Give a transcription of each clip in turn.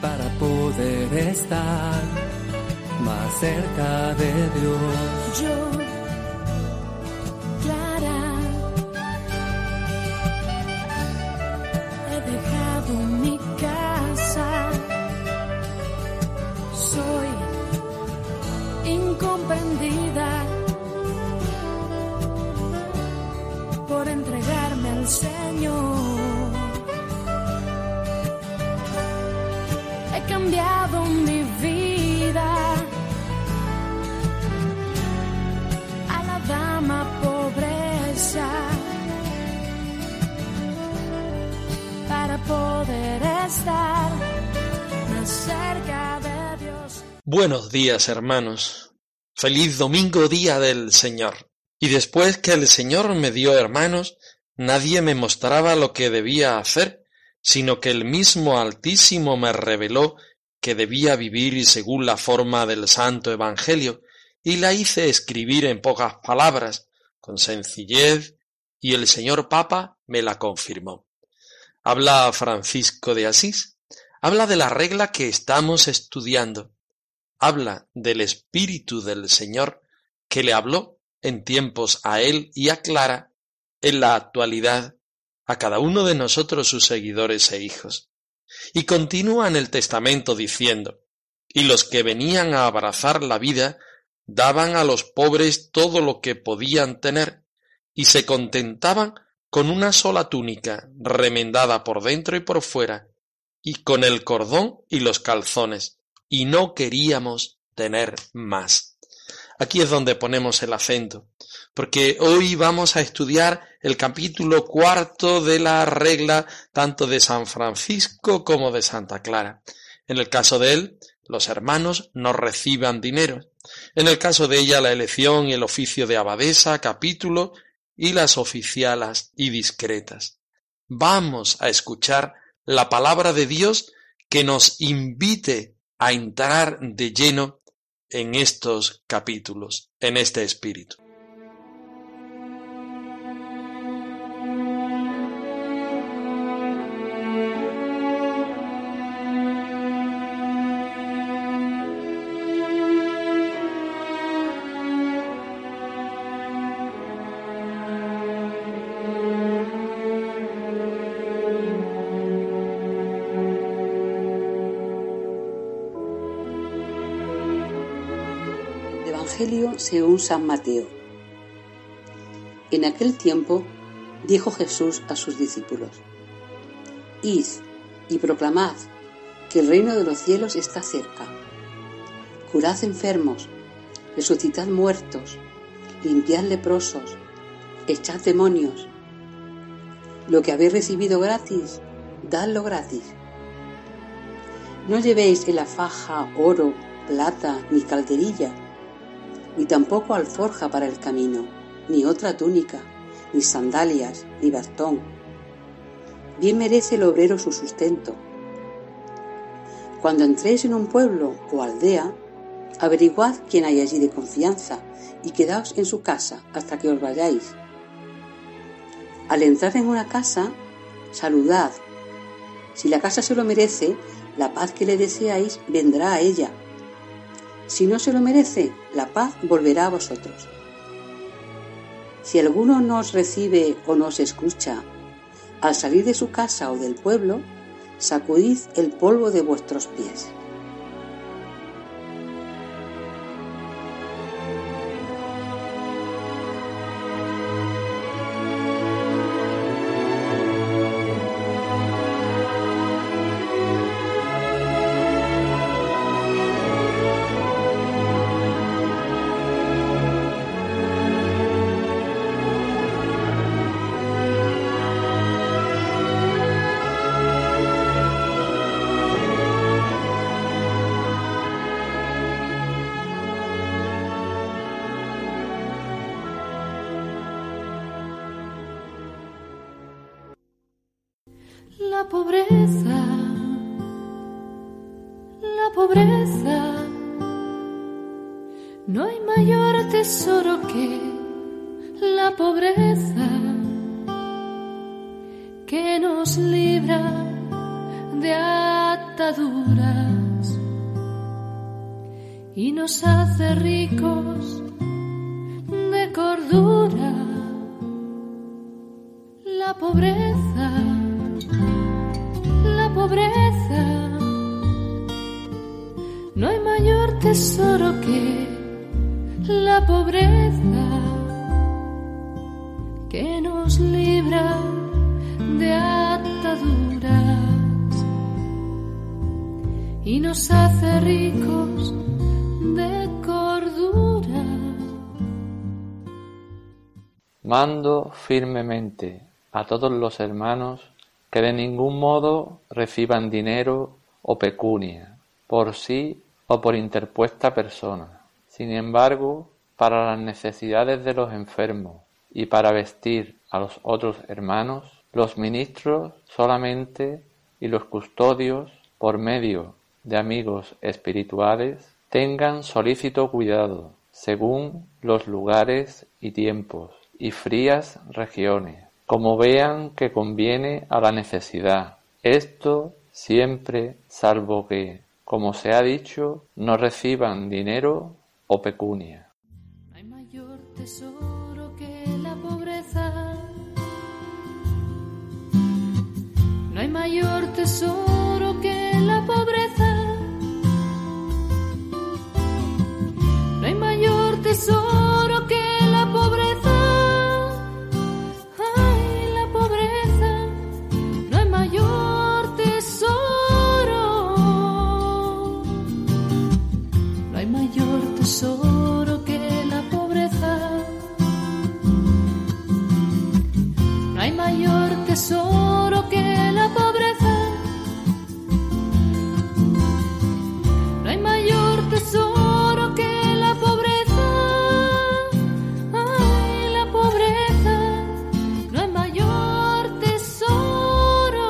para poder estar más cerca de Dios. Yo, Clara, he dejado mi casa. Soy incomprendida por entregarme al Señor. Buenos días, hermanos. Feliz domingo día del Señor. Y después que el Señor me dio hermanos, nadie me mostraba lo que debía hacer, sino que el mismo Altísimo me reveló que debía vivir según la forma del Santo Evangelio, y la hice escribir en pocas palabras, con sencillez, y el señor Papa me la confirmó. Habla Francisco de Asís, habla de la regla que estamos estudiando, habla del Espíritu del Señor que le habló en tiempos a él y a Clara, en la actualidad a cada uno de nosotros sus seguidores e hijos. Y continúa en el testamento diciendo, y los que venían a abrazar la vida daban a los pobres todo lo que podían tener, y se contentaban con una sola túnica, remendada por dentro y por fuera, y con el cordón y los calzones, y no queríamos tener más. Aquí es donde ponemos el acento, porque hoy vamos a estudiar el capítulo cuarto de la regla tanto de San Francisco como de Santa Clara. En el caso de él, los hermanos no reciban dinero. En el caso de ella, la elección y el oficio de abadesa, capítulo y las oficialas y discretas. Vamos a escuchar la palabra de Dios que nos invite a entrar de lleno en estos capítulos, en este espíritu. Evangelio según San Mateo. En aquel tiempo dijo Jesús a sus discípulos, Id y proclamad que el reino de los cielos está cerca. Curad enfermos, resucitad muertos, limpiad leprosos, echad demonios. Lo que habéis recibido gratis, dadlo gratis. No llevéis en la faja oro, plata ni calderilla ni tampoco alforja para el camino, ni otra túnica, ni sandalias, ni bastón. Bien merece el obrero su sustento. Cuando entréis en un pueblo o aldea, averiguad quién hay allí de confianza y quedaos en su casa hasta que os vayáis. Al entrar en una casa, saludad. Si la casa se lo merece, la paz que le deseáis vendrá a ella si no se lo merece, la paz volverá a vosotros. Si alguno no os recibe o no os escucha, al salir de su casa o del pueblo, sacudid el polvo de vuestros pies. La pobreza, la pobreza, no hay mayor tesoro que la pobreza que nos libra de ataduras y nos hace ricos de cordura. La pobreza, no hay mayor tesoro que la pobreza que nos libra de ataduras y nos hace ricos de cordura. Mando firmemente a todos los hermanos que de ningún modo reciban dinero o pecunia, por sí o por interpuesta persona. Sin embargo, para las necesidades de los enfermos y para vestir a los otros hermanos, los ministros solamente y los custodios, por medio de amigos espirituales tengan solícito cuidado, según los lugares y tiempos, y frías regiones, como vean que conviene a la necesidad. Esto siempre, salvo que, como se ha dicho, no reciban dinero o pecunia. Hay mayor tesoro que la pobreza. No hay mayor tesoro que la pobreza. No hay mayor tesoro tesoro que la pobreza. No hay mayor tesoro que la pobreza. Ay, la pobreza. No hay mayor tesoro.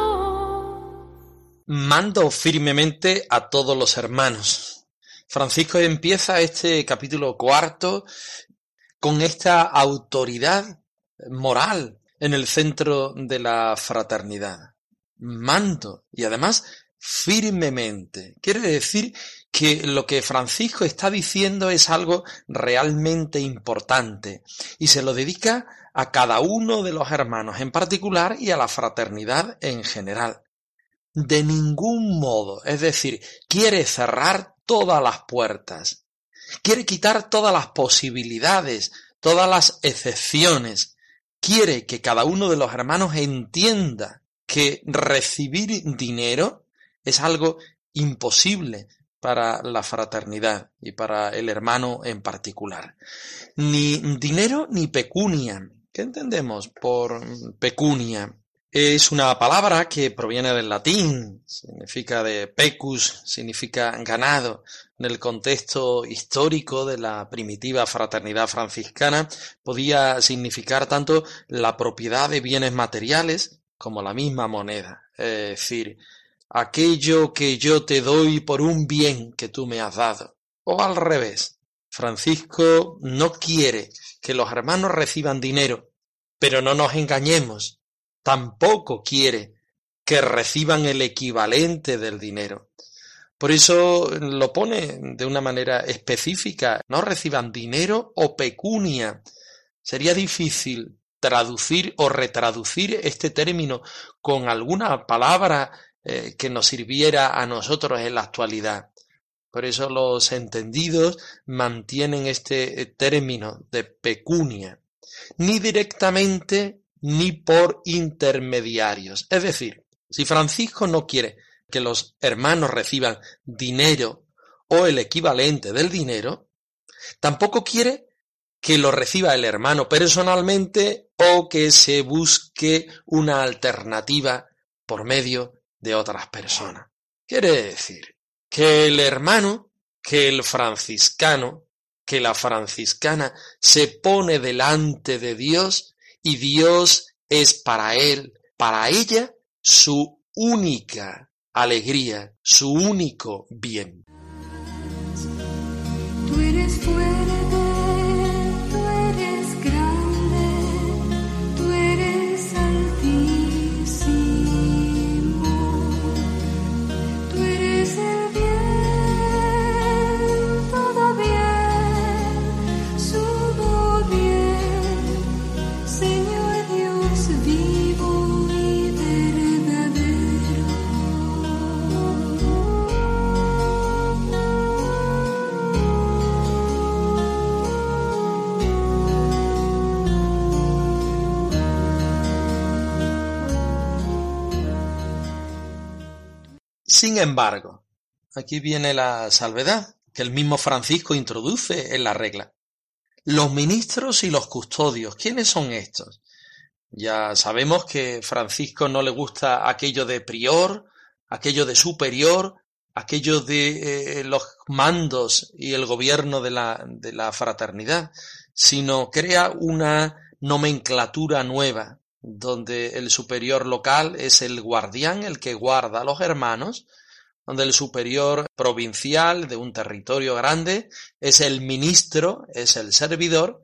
Mando firmemente a todos los hermanos. Francisco empieza este capítulo cuarto con esta autoridad moral en el centro de la fraternidad. Mando y además firmemente. Quiere decir que lo que Francisco está diciendo es algo realmente importante y se lo dedica a cada uno de los hermanos en particular y a la fraternidad en general. De ningún modo, es decir, quiere cerrar todas las puertas, quiere quitar todas las posibilidades, todas las excepciones, quiere que cada uno de los hermanos entienda que recibir dinero es algo imposible para la fraternidad y para el hermano en particular. Ni dinero ni pecunia. ¿Qué entendemos por pecunia? Es una palabra que proviene del latín, significa de pecus, significa ganado. En el contexto histórico de la primitiva fraternidad franciscana podía significar tanto la propiedad de bienes materiales como la misma moneda. Es decir, aquello que yo te doy por un bien que tú me has dado. O al revés. Francisco no quiere que los hermanos reciban dinero, pero no nos engañemos tampoco quiere que reciban el equivalente del dinero. Por eso lo pone de una manera específica, no reciban dinero o pecunia. Sería difícil traducir o retraducir este término con alguna palabra eh, que nos sirviera a nosotros en la actualidad. Por eso los entendidos mantienen este eh, término de pecunia. Ni directamente ni por intermediarios. Es decir, si Francisco no quiere que los hermanos reciban dinero o el equivalente del dinero, tampoco quiere que lo reciba el hermano personalmente o que se busque una alternativa por medio de otras personas. Quiere decir que el hermano, que el franciscano, que la franciscana se pone delante de Dios y Dios es para él, para ella, su única alegría, su único bien. Sin embargo, aquí viene la salvedad que el mismo Francisco introduce en la regla. Los ministros y los custodios, ¿quiénes son estos? Ya sabemos que Francisco no le gusta aquello de prior, aquello de superior, aquello de eh, los mandos y el gobierno de la, de la fraternidad, sino crea una nomenclatura nueva, donde el superior local es el guardián, el que guarda a los hermanos, donde el superior provincial de un territorio grande es el ministro, es el servidor,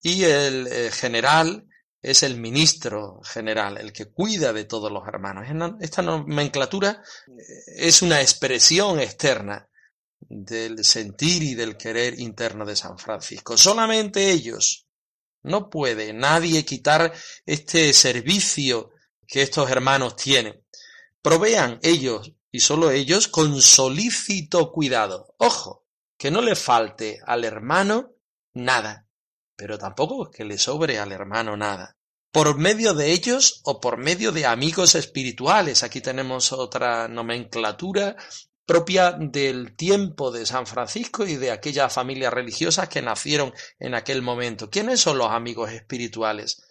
y el eh, general es el ministro general, el que cuida de todos los hermanos. Esta nomenclatura eh, es una expresión externa del sentir y del querer interno de San Francisco. Solamente ellos, no puede nadie quitar este servicio que estos hermanos tienen. Provean ellos y solo ellos con solícito cuidado. Ojo, que no le falte al hermano nada, pero tampoco que le sobre al hermano nada. Por medio de ellos o por medio de amigos espirituales. Aquí tenemos otra nomenclatura propia del tiempo de San Francisco y de aquellas familias religiosas que nacieron en aquel momento. ¿Quiénes son los amigos espirituales?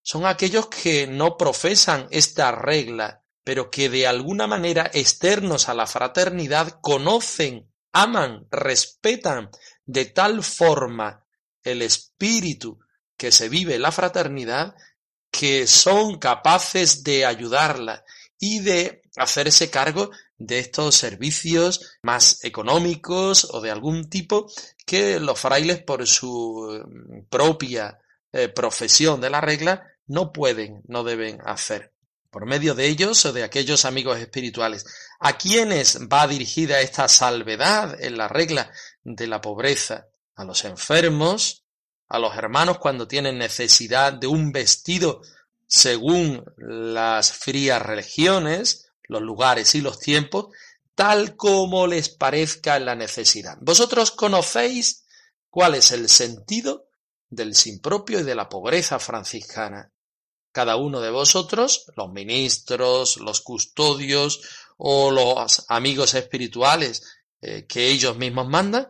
Son aquellos que no profesan esta regla, pero que de alguna manera externos a la fraternidad conocen, aman, respetan de tal forma el espíritu que se vive la fraternidad que son capaces de ayudarla y de hacerse cargo de estos servicios más económicos o de algún tipo que los frailes por su mm, propia eh, profesión de la regla no pueden, no deben hacer. Por medio de ellos o de aquellos amigos espirituales. ¿A quiénes va dirigida esta salvedad en la regla de la pobreza? A los enfermos, a los hermanos cuando tienen necesidad de un vestido según las frías religiones, los lugares y los tiempos, tal como les parezca la necesidad. Vosotros conocéis cuál es el sentido del sin propio y de la pobreza franciscana. Cada uno de vosotros, los ministros, los custodios o los amigos espirituales eh, que ellos mismos mandan,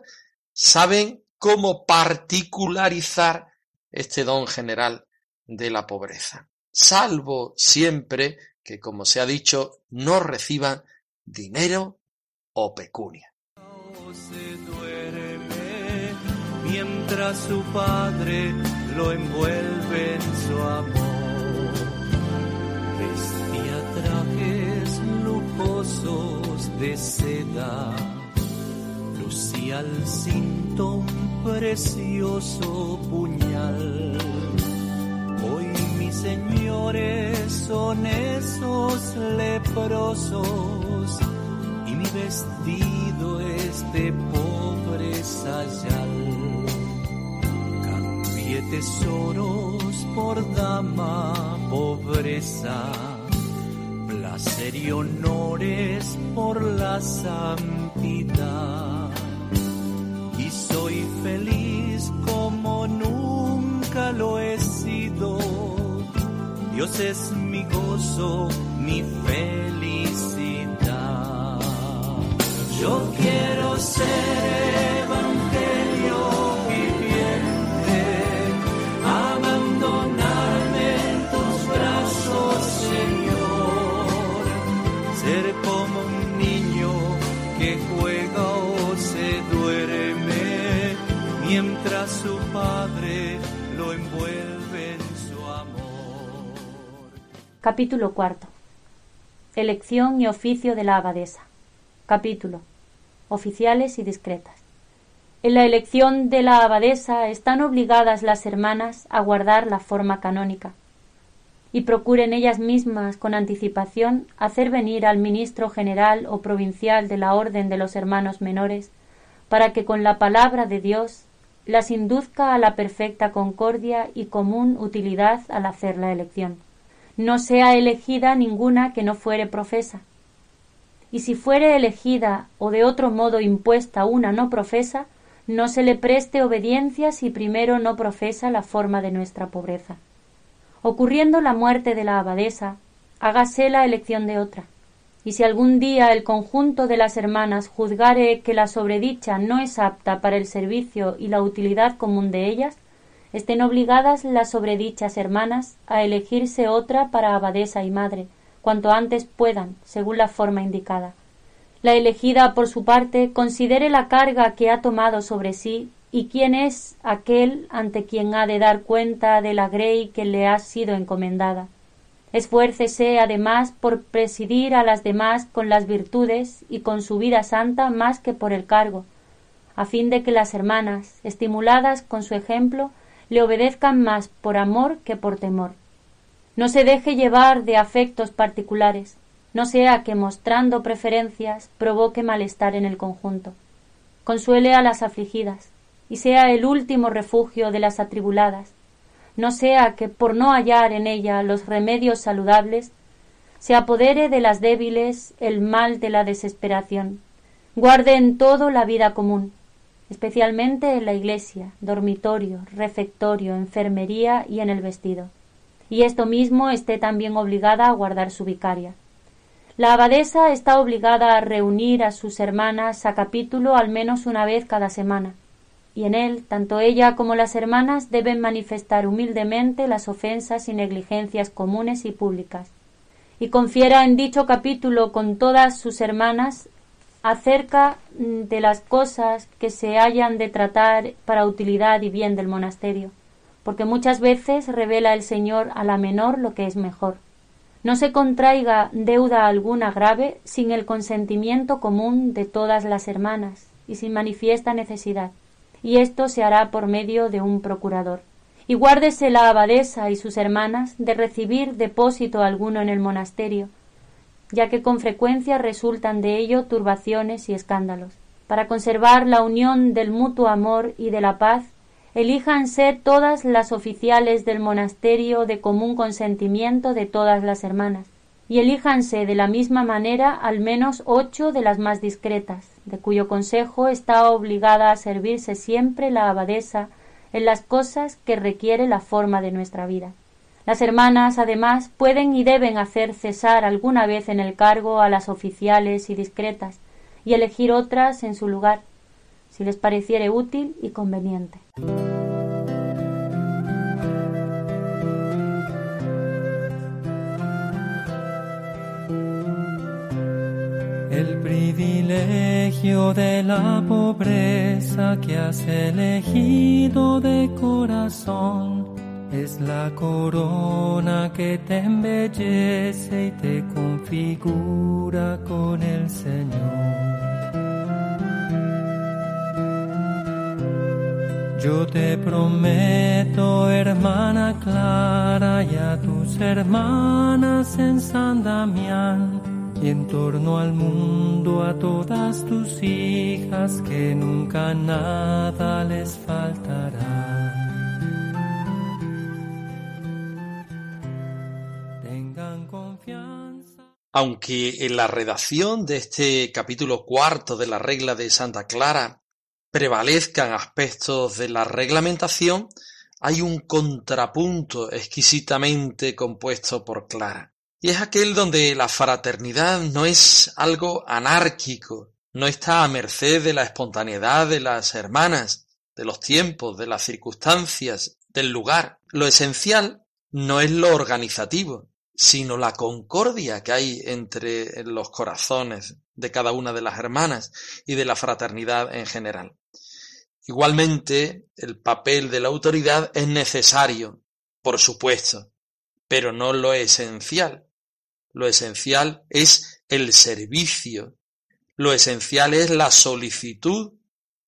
saben cómo particularizar este don general de la pobreza, salvo siempre que, como se ha dicho, no reciban dinero o pecunia. Se duerme mientras su padre lo envuelve en su amor. Vestía trajes lujosos de seda, lucía al cinto un precioso puñal. Señores son esos leprosos y mi vestido es de pobre sayal. Cambié tesoros por dama pobreza, placer y honores por la santidad. Y soy feliz como nunca lo he. Dios es mi gozo, mi felicidad. Capítulo cuarto. Elección y oficio de la abadesa. Capítulo. Oficiales y discretas. En la elección de la abadesa están obligadas las hermanas a guardar la forma canónica y procuren ellas mismas con anticipación hacer venir al ministro general o provincial de la orden de los hermanos menores para que con la palabra de Dios las induzca a la perfecta concordia y común utilidad al hacer la elección no sea elegida ninguna que no fuere profesa. Y si fuere elegida o de otro modo impuesta una no profesa, no se le preste obediencia si primero no profesa la forma de nuestra pobreza. Ocurriendo la muerte de la abadesa, hágase la elección de otra. Y si algún día el conjunto de las hermanas juzgare que la sobredicha no es apta para el servicio y la utilidad común de ellas, estén obligadas las sobredichas hermanas a elegirse otra para abadesa y madre, cuanto antes puedan, según la forma indicada. La elegida, por su parte, considere la carga que ha tomado sobre sí y quién es aquel ante quien ha de dar cuenta de la grey que le ha sido encomendada. Esfuércese, además, por presidir a las demás con las virtudes y con su vida santa más que por el cargo, a fin de que las hermanas, estimuladas con su ejemplo, le obedezcan más por amor que por temor. No se deje llevar de afectos particulares, no sea que mostrando preferencias provoque malestar en el conjunto. Consuele a las afligidas, y sea el último refugio de las atribuladas, no sea que por no hallar en ella los remedios saludables, se apodere de las débiles el mal de la desesperación. Guarde en todo la vida común, especialmente en la iglesia, dormitorio, refectorio, enfermería y en el vestido. Y esto mismo esté también obligada a guardar su vicaria. La abadesa está obligada a reunir a sus hermanas a capítulo al menos una vez cada semana, y en él tanto ella como las hermanas deben manifestar humildemente las ofensas y negligencias comunes y públicas, y confiera en dicho capítulo con todas sus hermanas acerca mm, de las cosas que se hayan de tratar para utilidad y bien del monasterio, porque muchas veces revela el Señor a la menor lo que es mejor. No se contraiga deuda alguna grave sin el consentimiento común de todas las hermanas y sin manifiesta necesidad, y esto se hará por medio de un procurador. Y guárdese la abadesa y sus hermanas de recibir depósito alguno en el monasterio, ya que con frecuencia resultan de ello turbaciones y escándalos. Para conservar la unión del mutuo amor y de la paz, elíjanse todas las oficiales del monasterio de común consentimiento de todas las hermanas, y elíjanse de la misma manera al menos ocho de las más discretas, de cuyo consejo está obligada a servirse siempre la abadesa en las cosas que requiere la forma de nuestra vida. Las hermanas, además, pueden y deben hacer cesar alguna vez en el cargo a las oficiales y discretas, y elegir otras en su lugar, si les pareciere útil y conveniente. El privilegio de la pobreza que has elegido de corazón es la corona que te embellece y te configura con el Señor. Yo te prometo, hermana Clara, y a tus hermanas en San Damián, y en torno al mundo a todas tus hijas, que nunca nada les faltará. Aunque en la redacción de este capítulo cuarto de la regla de Santa Clara prevalezcan aspectos de la reglamentación, hay un contrapunto exquisitamente compuesto por Clara. Y es aquel donde la fraternidad no es algo anárquico, no está a merced de la espontaneidad de las hermanas, de los tiempos, de las circunstancias, del lugar. Lo esencial no es lo organizativo, sino la concordia que hay entre los corazones de cada una de las hermanas y de la fraternidad en general. Igualmente, el papel de la autoridad es necesario, por supuesto, pero no lo esencial. lo esencial es el servicio, lo esencial es la solicitud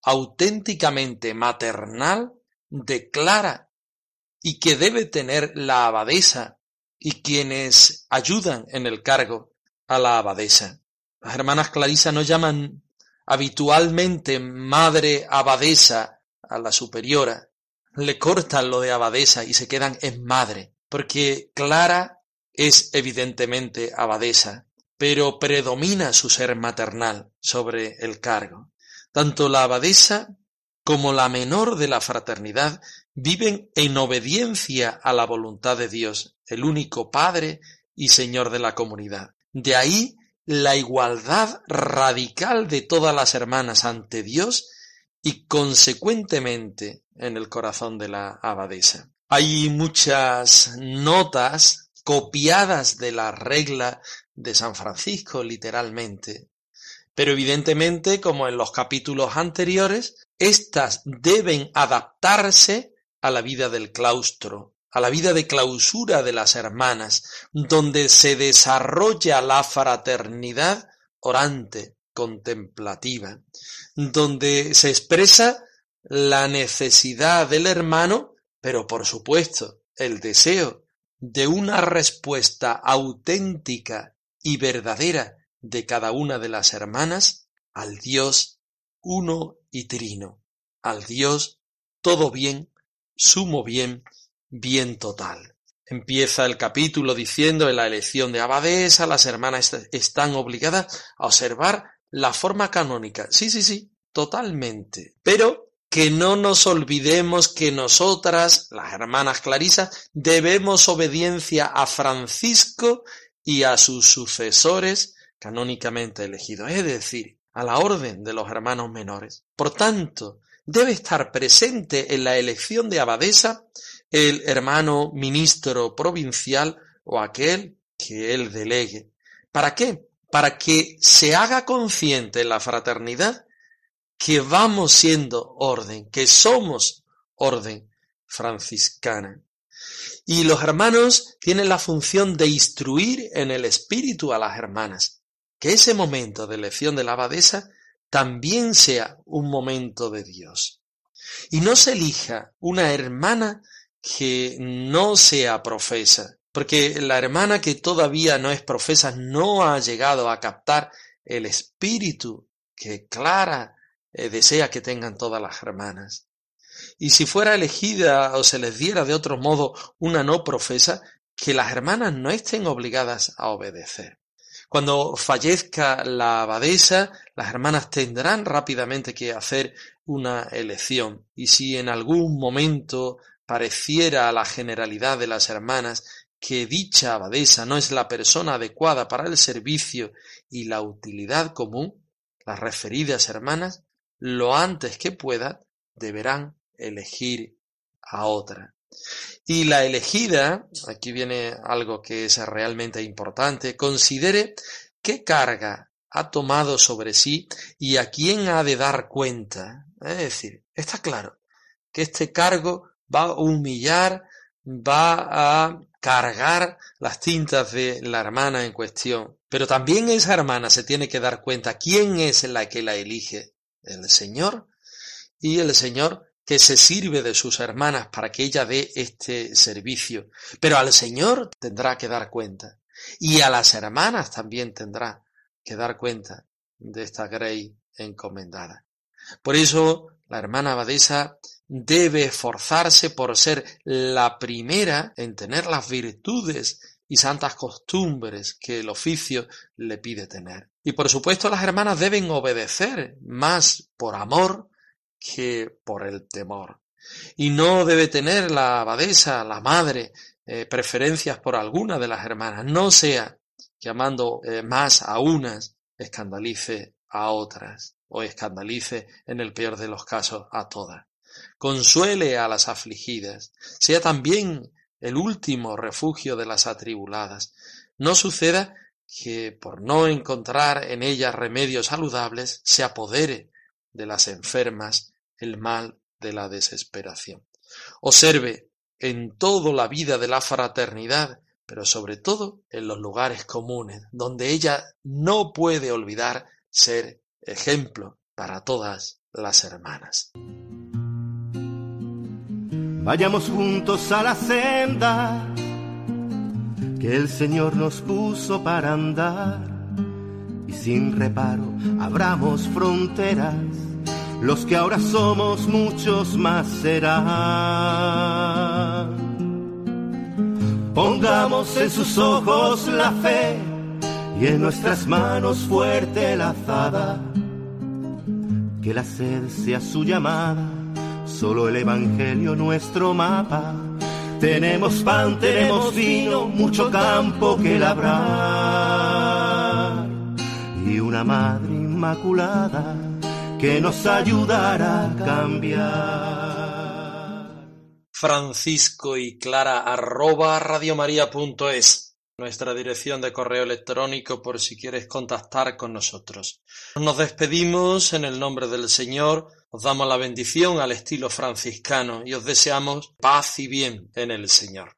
auténticamente maternal de Clara y que debe tener la abadesa y quienes ayudan en el cargo a la abadesa. Las hermanas Clarisa no llaman habitualmente madre abadesa a la superiora, le cortan lo de abadesa y se quedan en madre, porque Clara es evidentemente abadesa, pero predomina su ser maternal sobre el cargo. Tanto la abadesa como la menor de la fraternidad viven en obediencia a la voluntad de Dios, el único Padre y Señor de la comunidad. De ahí la igualdad radical de todas las hermanas ante Dios y consecuentemente en el corazón de la abadesa. Hay muchas notas copiadas de la regla de San Francisco, literalmente. Pero evidentemente, como en los capítulos anteriores, éstas deben adaptarse a la vida del claustro, a la vida de clausura de las hermanas, donde se desarrolla la fraternidad orante, contemplativa, donde se expresa la necesidad del hermano, pero por supuesto el deseo de una respuesta auténtica y verdadera de cada una de las hermanas al Dios uno y trino, al Dios todo bien, sumo bien, bien total. Empieza el capítulo diciendo en la elección de abadesa las hermanas están obligadas a observar la forma canónica. Sí, sí, sí, totalmente. Pero que no nos olvidemos que nosotras, las hermanas Clarisas, debemos obediencia a Francisco y a sus sucesores canónicamente elegidos, es decir, a la orden de los hermanos menores. Por tanto, debe estar presente en la elección de abadesa el hermano ministro provincial o aquel que él delegue. ¿Para qué? Para que se haga consciente en la fraternidad que vamos siendo orden, que somos orden franciscana. Y los hermanos tienen la función de instruir en el espíritu a las hermanas, que ese momento de elección de la abadesa también sea un momento de Dios. Y no se elija una hermana que no sea profesa, porque la hermana que todavía no es profesa no ha llegado a captar el espíritu que Clara eh, desea que tengan todas las hermanas. Y si fuera elegida o se les diera de otro modo una no profesa, que las hermanas no estén obligadas a obedecer. Cuando fallezca la abadesa, las hermanas tendrán rápidamente que hacer una elección. Y si en algún momento pareciera a la generalidad de las hermanas que dicha abadesa no es la persona adecuada para el servicio y la utilidad común, las referidas hermanas, lo antes que puedan, deberán elegir a otra. Y la elegida, aquí viene algo que es realmente importante, considere qué carga ha tomado sobre sí y a quién ha de dar cuenta. Es decir, está claro que este cargo va a humillar, va a cargar las tintas de la hermana en cuestión. Pero también esa hermana se tiene que dar cuenta quién es la que la elige, el Señor, y el Señor que se sirve de sus hermanas para que ella dé este servicio. Pero al Señor tendrá que dar cuenta. Y a las hermanas también tendrá que dar cuenta de esta grey encomendada. Por eso la hermana abadesa debe esforzarse por ser la primera en tener las virtudes y santas costumbres que el oficio le pide tener. Y por supuesto las hermanas deben obedecer más por amor que por el temor. Y no debe tener la abadesa, la madre, eh, preferencias por alguna de las hermanas, no sea que amando eh, más a unas escandalice a otras o escandalice en el peor de los casos a todas. Consuele a las afligidas, sea también el último refugio de las atribuladas. No suceda que por no encontrar en ellas remedios saludables se apodere de las enfermas el mal de la desesperación. Observe en toda la vida de la fraternidad pero sobre todo en los lugares comunes, donde ella no puede olvidar ser ejemplo para todas las hermanas. Vayamos juntos a la senda que el Señor nos puso para andar y sin reparo abramos fronteras, los que ahora somos muchos más serán. Pongamos en sus ojos la fe y en nuestras manos fuerte la azada, que la sed sea su llamada, solo el Evangelio nuestro mapa. Tenemos pan, tenemos vino, mucho campo que labrar y una madre inmaculada que nos ayudará a cambiar. Francisco y Clara arroba radiomaria.es nuestra dirección de correo electrónico por si quieres contactar con nosotros. Nos despedimos en el nombre del Señor, os damos la bendición al estilo franciscano y os deseamos paz y bien en el Señor.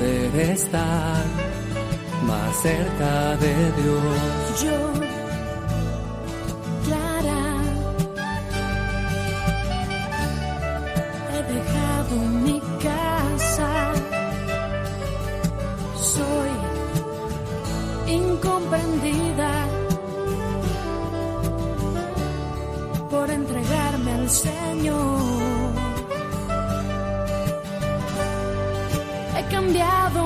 poder estar más cerca de Dios. Cambiado